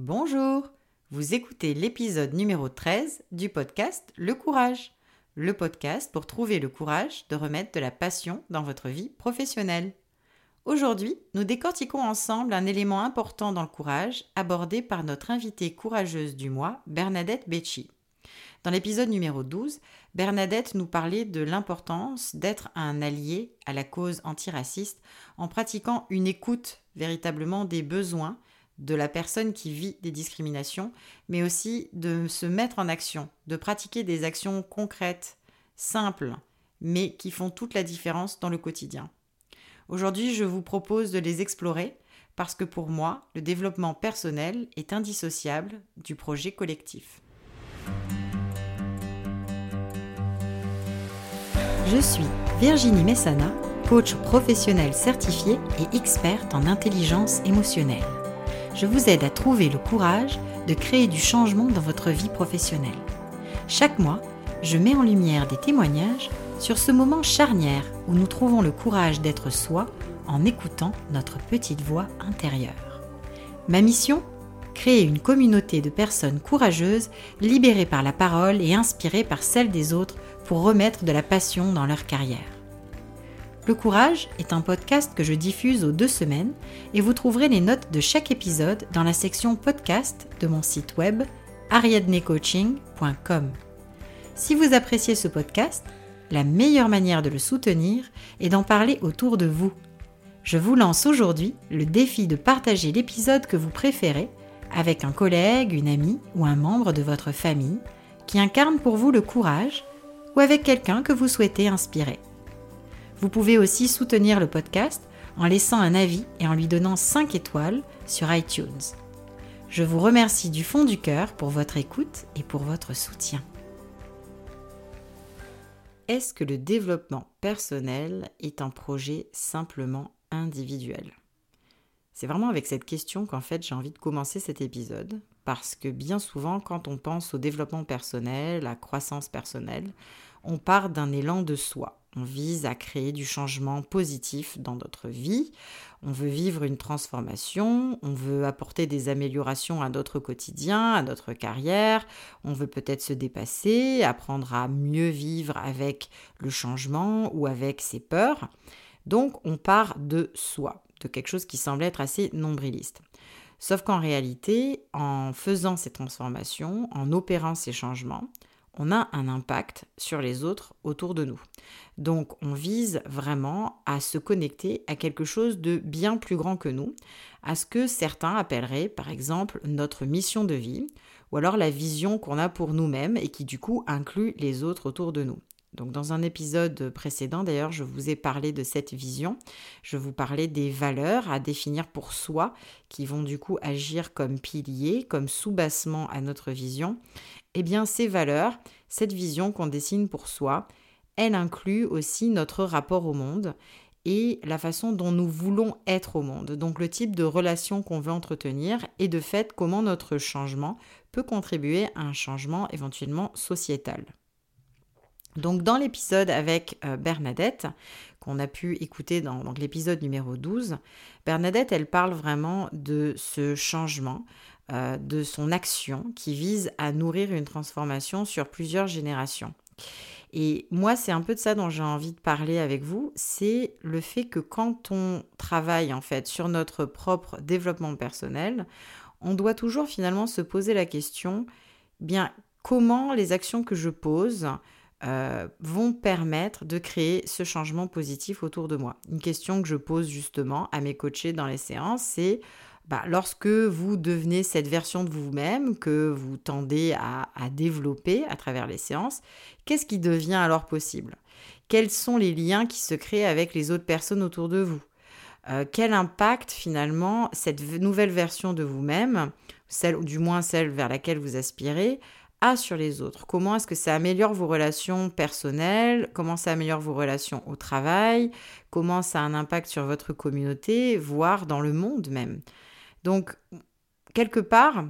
Bonjour, vous écoutez l'épisode numéro 13 du podcast Le Courage, le podcast pour trouver le courage de remettre de la passion dans votre vie professionnelle. Aujourd'hui, nous décortiquons ensemble un élément important dans le courage abordé par notre invitée courageuse du mois, Bernadette Becci. Dans l'épisode numéro 12, Bernadette nous parlait de l'importance d'être un allié à la cause antiraciste en pratiquant une écoute véritablement des besoins de la personne qui vit des discriminations, mais aussi de se mettre en action, de pratiquer des actions concrètes, simples, mais qui font toute la différence dans le quotidien. Aujourd'hui, je vous propose de les explorer parce que pour moi, le développement personnel est indissociable du projet collectif. Je suis Virginie Messana, coach professionnel certifié et experte en intelligence émotionnelle. Je vous aide à trouver le courage de créer du changement dans votre vie professionnelle. Chaque mois, je mets en lumière des témoignages sur ce moment charnière où nous trouvons le courage d'être soi en écoutant notre petite voix intérieure. Ma mission Créer une communauté de personnes courageuses, libérées par la parole et inspirées par celle des autres pour remettre de la passion dans leur carrière. Le Courage est un podcast que je diffuse aux deux semaines et vous trouverez les notes de chaque épisode dans la section podcast de mon site web ariadnecoaching.com. Si vous appréciez ce podcast, la meilleure manière de le soutenir est d'en parler autour de vous. Je vous lance aujourd'hui le défi de partager l'épisode que vous préférez avec un collègue, une amie ou un membre de votre famille qui incarne pour vous le courage ou avec quelqu'un que vous souhaitez inspirer. Vous pouvez aussi soutenir le podcast en laissant un avis et en lui donnant 5 étoiles sur iTunes. Je vous remercie du fond du cœur pour votre écoute et pour votre soutien. Est-ce que le développement personnel est un projet simplement individuel? C'est vraiment avec cette question qu'en fait j'ai envie de commencer cet épisode, parce que bien souvent quand on pense au développement personnel, à croissance personnelle, on part d'un élan de soi. On vise à créer du changement positif dans notre vie, on veut vivre une transformation, on veut apporter des améliorations à notre quotidien, à notre carrière, on veut peut-être se dépasser, apprendre à mieux vivre avec le changement ou avec ses peurs. Donc on part de soi, de quelque chose qui semble être assez nombriliste. Sauf qu'en réalité, en faisant ces transformations, en opérant ces changements, on a un impact sur les autres autour de nous. Donc on vise vraiment à se connecter à quelque chose de bien plus grand que nous, à ce que certains appelleraient par exemple notre mission de vie, ou alors la vision qu'on a pour nous-mêmes et qui du coup inclut les autres autour de nous. Donc dans un épisode précédent d'ailleurs, je vous ai parlé de cette vision, je vous parlais des valeurs à définir pour soi qui vont du coup agir comme piliers, comme sous-bassement à notre vision. Eh bien ces valeurs, cette vision qu'on dessine pour soi, elle inclut aussi notre rapport au monde et la façon dont nous voulons être au monde, donc le type de relation qu'on veut entretenir et de fait comment notre changement peut contribuer à un changement éventuellement sociétal. Donc dans l'épisode avec euh, Bernadette, qu'on a pu écouter dans l'épisode numéro 12, Bernadette, elle parle vraiment de ce changement, euh, de son action qui vise à nourrir une transformation sur plusieurs générations. Et moi, c'est un peu de ça dont j'ai envie de parler avec vous, c'est le fait que quand on travaille en fait sur notre propre développement personnel, on doit toujours finalement se poser la question, bien comment les actions que je pose euh, vont permettre de créer ce changement positif autour de moi. Une question que je pose justement à mes coachés dans les séances, c'est bah, lorsque vous devenez cette version de vous-même que vous tendez à, développer à travers les séances, qu'est-ce qui devient alors possible? Quels sont les liens qui se créent avec les autres personnes autour de vous? Euh, Quel impact finalement cette nouvelle version de vous-même, celle ou du moins celle vers laquelle vous aspirez, sur les autres? Comment est-ce que ça améliore vos relations personnelles? Comment ça améliore vos relations au travail? Comment ça a un impact sur votre communauté, voire dans le monde même? Donc, quelque part,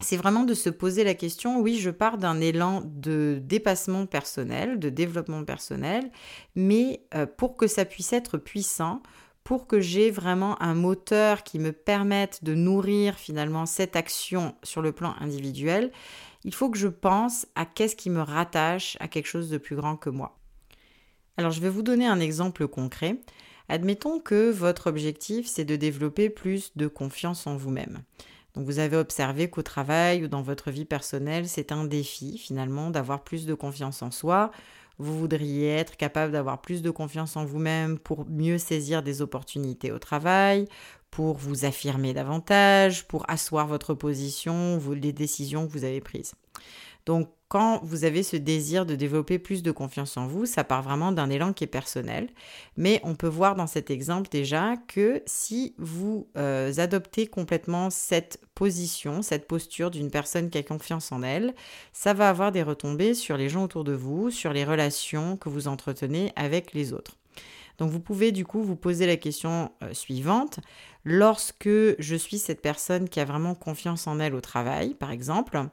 c'est vraiment de se poser la question, oui, je pars d'un élan de dépassement personnel, de développement personnel, mais euh, pour que ça puisse être puissant, pour que j'ai vraiment un moteur qui me permette de nourrir finalement cette action sur le plan individuel, il faut que je pense à qu'est-ce qui me rattache à quelque chose de plus grand que moi. Alors je vais vous donner un exemple concret. Admettons que votre objectif, c'est de développer plus de confiance en vous-même. Donc vous avez observé qu'au travail ou dans votre vie personnelle, c'est un défi finalement d'avoir plus de confiance en soi. Vous voudriez être capable d'avoir plus de confiance en vous-même pour mieux saisir des opportunités au travail, pour vous affirmer davantage, pour asseoir votre position, les décisions que vous avez prises. Donc quand vous avez ce désir de développer plus de confiance en vous, ça part vraiment d'un élan qui est personnel. Mais on peut voir dans cet exemple déjà que si vous euh, adoptez complètement cette position, cette posture d'une personne qui a confiance en elle, ça va avoir des retombées sur les gens autour de vous, sur les relations que vous entretenez avec les autres. Donc vous pouvez du coup vous poser la question euh, suivante. Lorsque je suis cette personne qui a vraiment confiance en elle au travail, par exemple,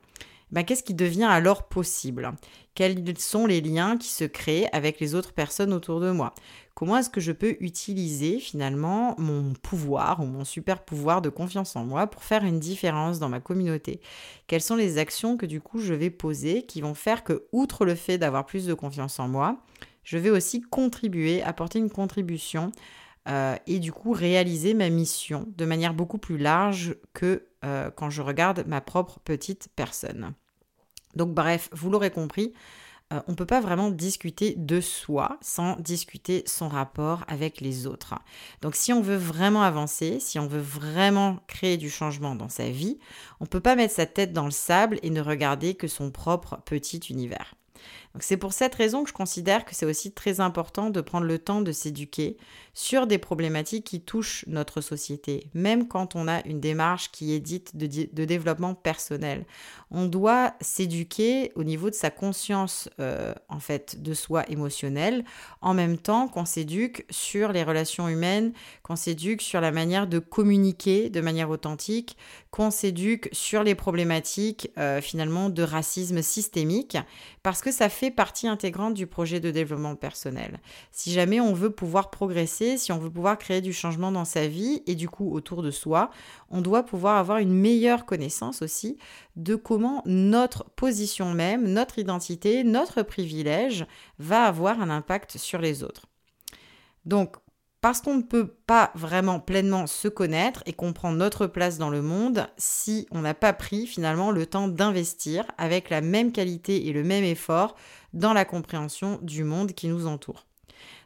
ben, qu'est-ce qui devient alors possible? Quels sont les liens qui se créent avec les autres personnes autour de moi? Comment est-ce que je peux utiliser finalement mon pouvoir ou mon super pouvoir de confiance en moi pour faire une différence dans ma communauté? Quelles sont les actions que du coup je vais poser qui vont faire que, outre le fait d'avoir plus de confiance en moi, je vais aussi contribuer, apporter une contribution euh, et du coup réaliser ma mission de manière beaucoup plus large que euh, quand je regarde ma propre petite personne. Donc bref, vous l'aurez compris, euh, on ne peut pas vraiment discuter de soi sans discuter son rapport avec les autres. Donc si on veut vraiment avancer, si on veut vraiment créer du changement dans sa vie, on ne peut pas mettre sa tête dans le sable et ne regarder que son propre petit univers c'est pour cette raison que je considère que c'est aussi très important de prendre le temps de s'éduquer sur des problématiques qui touchent notre société, même quand on a une démarche qui est dite de, développement personnel. On doit s'éduquer au niveau de sa conscience euh, en fait de soi émotionnelle, en même temps qu'on s'éduque sur les relations humaines, qu'on s'éduque sur la manière de communiquer de manière authentique, qu'on s'éduque sur les problématiques euh, finalement de racisme systémique, parce que ça partie intégrante du projet de développement personnel. Si jamais on veut pouvoir progresser, si on veut pouvoir créer du changement dans sa vie et du coup autour de soi, on doit pouvoir avoir une meilleure connaissance aussi de comment notre position même, notre identité, notre privilège va avoir un impact sur les autres. Donc, parce qu'on ne peut pas vraiment pleinement se connaître et comprendre notre place dans le monde si on n'a pas pris finalement le temps d'investir avec la même qualité et le même effort dans la compréhension du monde qui nous entoure.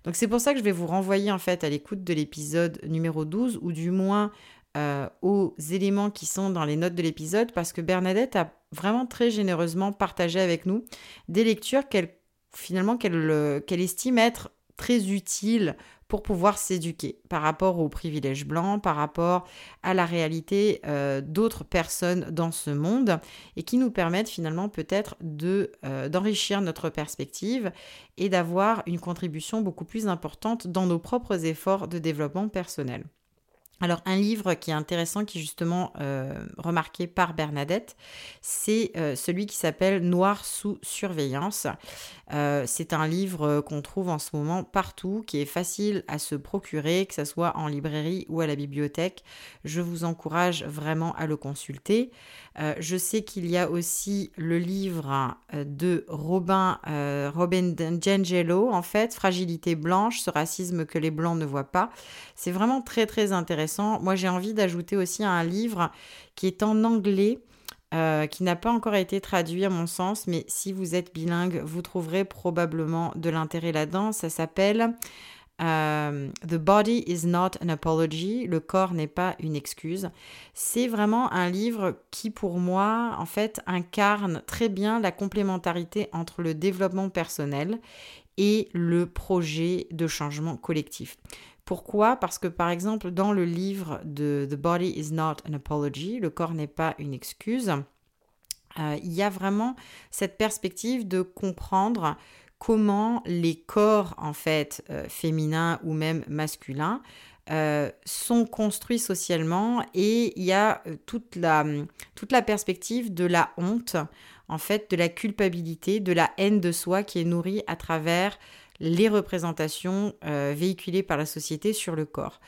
Donc c'est pour ça que je vais vous renvoyer en fait à l'écoute de l'épisode numéro 12 ou du moins euh, aux éléments qui sont dans les notes de l'épisode parce que Bernadette a vraiment très généreusement partagé avec nous des lectures qu'elle finalement qu'elle euh, estime être très utiles pour pouvoir s'éduquer par rapport aux privilèges blancs, par rapport à la réalité euh, d'autres personnes dans ce monde et qui nous permettent finalement peut-être euh, d'enrichir notre perspective et d'avoir une contribution beaucoup plus importante dans nos propres efforts de développement personnel. Alors un livre qui est intéressant, qui est justement euh, remarqué par Bernadette, c'est euh, celui qui s'appelle Noir sous surveillance. Euh, c'est un livre qu'on trouve en ce moment partout, qui est facile à se procurer, que ce soit en librairie ou à la bibliothèque. Je vous encourage vraiment à le consulter. Je sais qu'il y a aussi le livre de Robin, Robin D'Angelo, en fait, Fragilité blanche, ce racisme que les blancs ne voient pas. C'est vraiment très très intéressant moi, j'ai envie d'ajouter aussi un livre qui est en anglais. Euh, qui n'a pas encore été traduit à mon sens, mais si vous êtes bilingue, vous trouverez probablement de l'intérêt là-dedans. Ça s'appelle euh, The Body is not an apology, le corps n'est pas une excuse. C'est vraiment un livre qui, pour moi, en fait, incarne très bien la complémentarité entre le développement personnel et le projet de changement collectif. Pourquoi? Parce que par exemple, dans le livre de The Body is not an apology, le corps n'est pas une excuse, euh, il y a vraiment cette perspective de comprendre comment les corps en fait euh, féminins ou même masculins euh, sont construits socialement et il y a toute la, toute la perspective de la honte, en fait, de la culpabilité, de la haine de soi qui est nourrie à travers les représentations euh, véhiculées par la société sur le corps.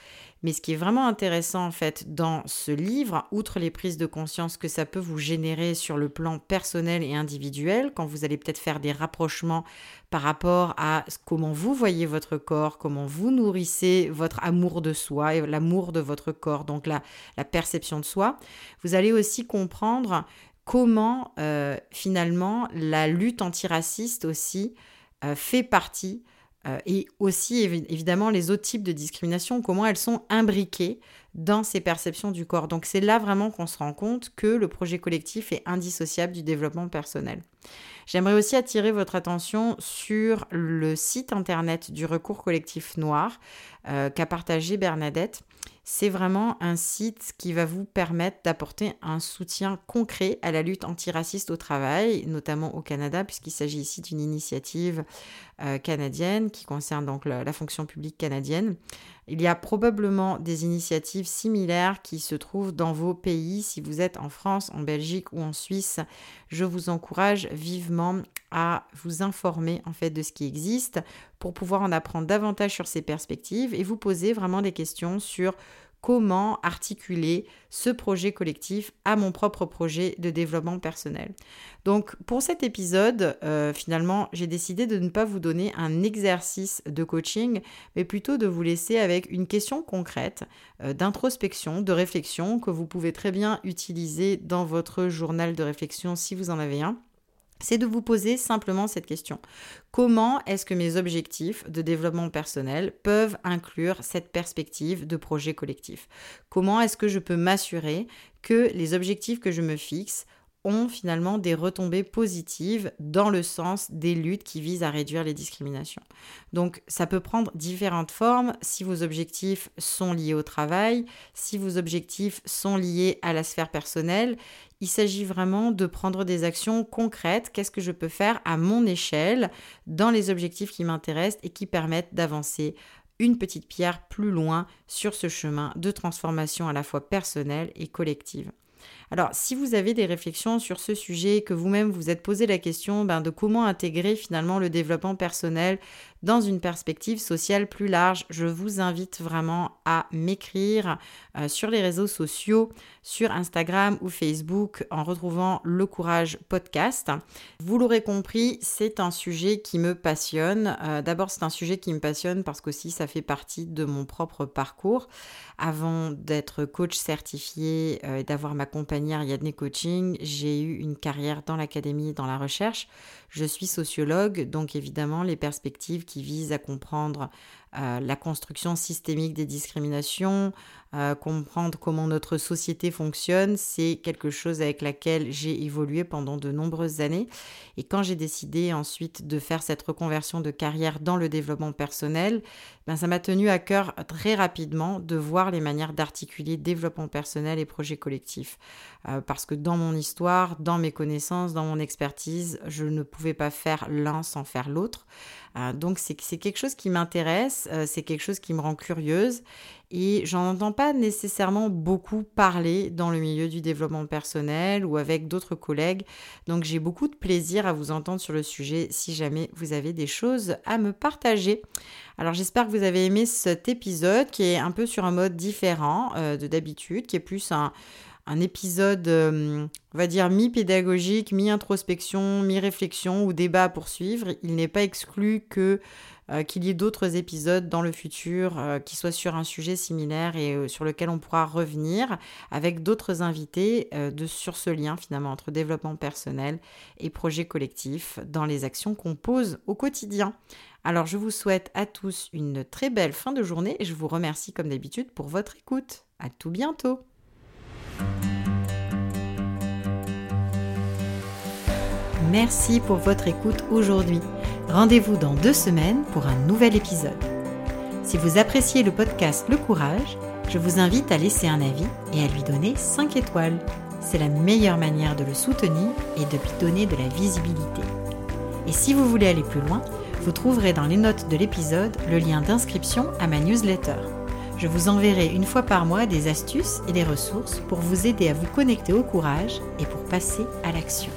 Mais ce qui est vraiment intéressant en fait dans ce livre, outre les prises de conscience que ça peut vous générer sur le plan personnel et individuel, quand vous allez peut-être faire des rapprochements par rapport à comment vous voyez votre corps, comment vous nourrissez votre amour de soi et l'amour de votre corps, donc la, perception de soi, vous allez aussi comprendre comment euh, finalement la lutte antiraciste aussi euh, fait partie euh, et aussi évidemment les autres types de discrimination, comment elles sont imbriquées dans ces perceptions du corps. Donc c'est là vraiment qu'on se rend compte que le projet collectif est indissociable du développement personnel. J'aimerais aussi attirer votre attention sur le site internet du recours collectif noir qu'a partagé Bernadette c'est vraiment un site qui va vous permettre d'apporter un soutien concret à la lutte antiraciste au travail, notamment au Canada, puisqu'il s'agit ici d'une initiative euh, canadienne qui concerne donc la, fonction publique canadienne. Il y a probablement des initiatives similaires qui se trouvent dans vos pays. Si vous êtes en France, en Belgique ou en Suisse, je vous encourage vivement à vous informer en fait de ce qui existe pour pouvoir en apprendre davantage sur ces perspectives et vous poser vraiment des questions sur comment articuler ce projet collectif à mon propre projet de développement personnel. Donc pour cet épisode, euh, finalement, j'ai décidé de ne pas vous donner un exercice de coaching, mais plutôt de vous laisser avec une question concrète euh, d'introspection, de réflexion que vous pouvez très bien utiliser dans votre journal de réflexion si vous en avez un c'est de vous poser simplement cette question. Comment est-ce que mes objectifs de développement personnel peuvent inclure cette perspective de projet collectif? Comment est-ce que je peux m'assurer que les objectifs que je me fixe ont finalement des retombées positives dans le sens des luttes qui visent à réduire les discriminations. Donc ça peut prendre différentes formes si vos objectifs sont liés au travail, si vos objectifs sont liés à la sphère personnelle. Il s'agit vraiment de prendre des actions concrètes. Qu'est-ce que je peux faire à mon échelle dans les objectifs qui m'intéressent et qui permettent d'avancer une petite pierre plus loin sur ce chemin de transformation à la fois personnelle et collective? Alors, si vous avez des réflexions sur ce sujet, que vous-même vous êtes posé la question ben, de comment intégrer finalement le développement personnel dans une perspective sociale plus large, je vous invite vraiment à m'écrire euh, sur les réseaux sociaux, sur Instagram ou Facebook en retrouvant Le Courage Podcast. Vous l'aurez compris, c'est un sujet qui me passionne. Euh, d'abord, c'est un sujet qui me passionne parce qu'aussi ça fait partie de mon propre parcours. Avant d'être coach certifié euh, et d'avoir ma compagnie Ariadne Coaching, j'ai eu une carrière dans l'académie et dans la recherche. Je suis sociologue, donc évidemment les perspectives qui visent à comprendre la construction systémique des discriminations, comprendre comment notre société fonctionne, c'est quelque chose avec laquelle j'ai évolué pendant de nombreuses années. Et quand j'ai décidé ensuite de faire cette reconversion de carrière dans le développement personnel, ben ça m'a tenu à cœur très rapidement de voir les manières d'articuler développement personnel et projet collectif. Euh, parce que dans mon histoire, dans mes connaissances, dans mon expertise, je ne pouvais pas faire l'un sans faire l'autre. Donc c'est quelque chose qui m'intéresse, c'est quelque chose qui me rend curieuse et j'en entends pas nécessairement beaucoup parler dans le milieu du développement personnel ou avec d'autres collègues. Donc j'ai beaucoup de plaisir à vous entendre sur le sujet si jamais vous avez des choses à me partager. Alors j'espère que vous avez aimé cet épisode qui est un peu sur un mode différent euh, de d'habitude, qui est plus un, épisode, euh, on va dire, mi-pédagogique, mi-introspection, mi-réflexion ou débat à poursuivre. Il n'est pas exclu que euh, qu'il y ait d'autres épisodes dans le futur euh, qui soient sur un sujet similaire et sur lequel on pourra revenir avec d'autres invités de, sur ce lien finalement entre développement personnel et projet collectif dans les actions qu'on pose au quotidien. Alors je vous souhaite à tous une très belle fin de journée et je vous remercie comme d'habitude pour votre écoute. À tout bientôt. Merci pour votre écoute aujourd'hui. Rendez-vous dans deux semaines pour un nouvel épisode. Si vous appréciez le podcast Le Courage, je vous invite à laisser un avis et à lui donner 5 étoiles. C'est la meilleure manière de le soutenir et de lui donner de la visibilité. Et si vous voulez aller plus loin, vous trouverez dans les notes de l'épisode le lien d'inscription à ma newsletter. Je vous enverrai une fois par mois des astuces et des ressources pour vous aider à vous connecter au courage et pour passer à l'action.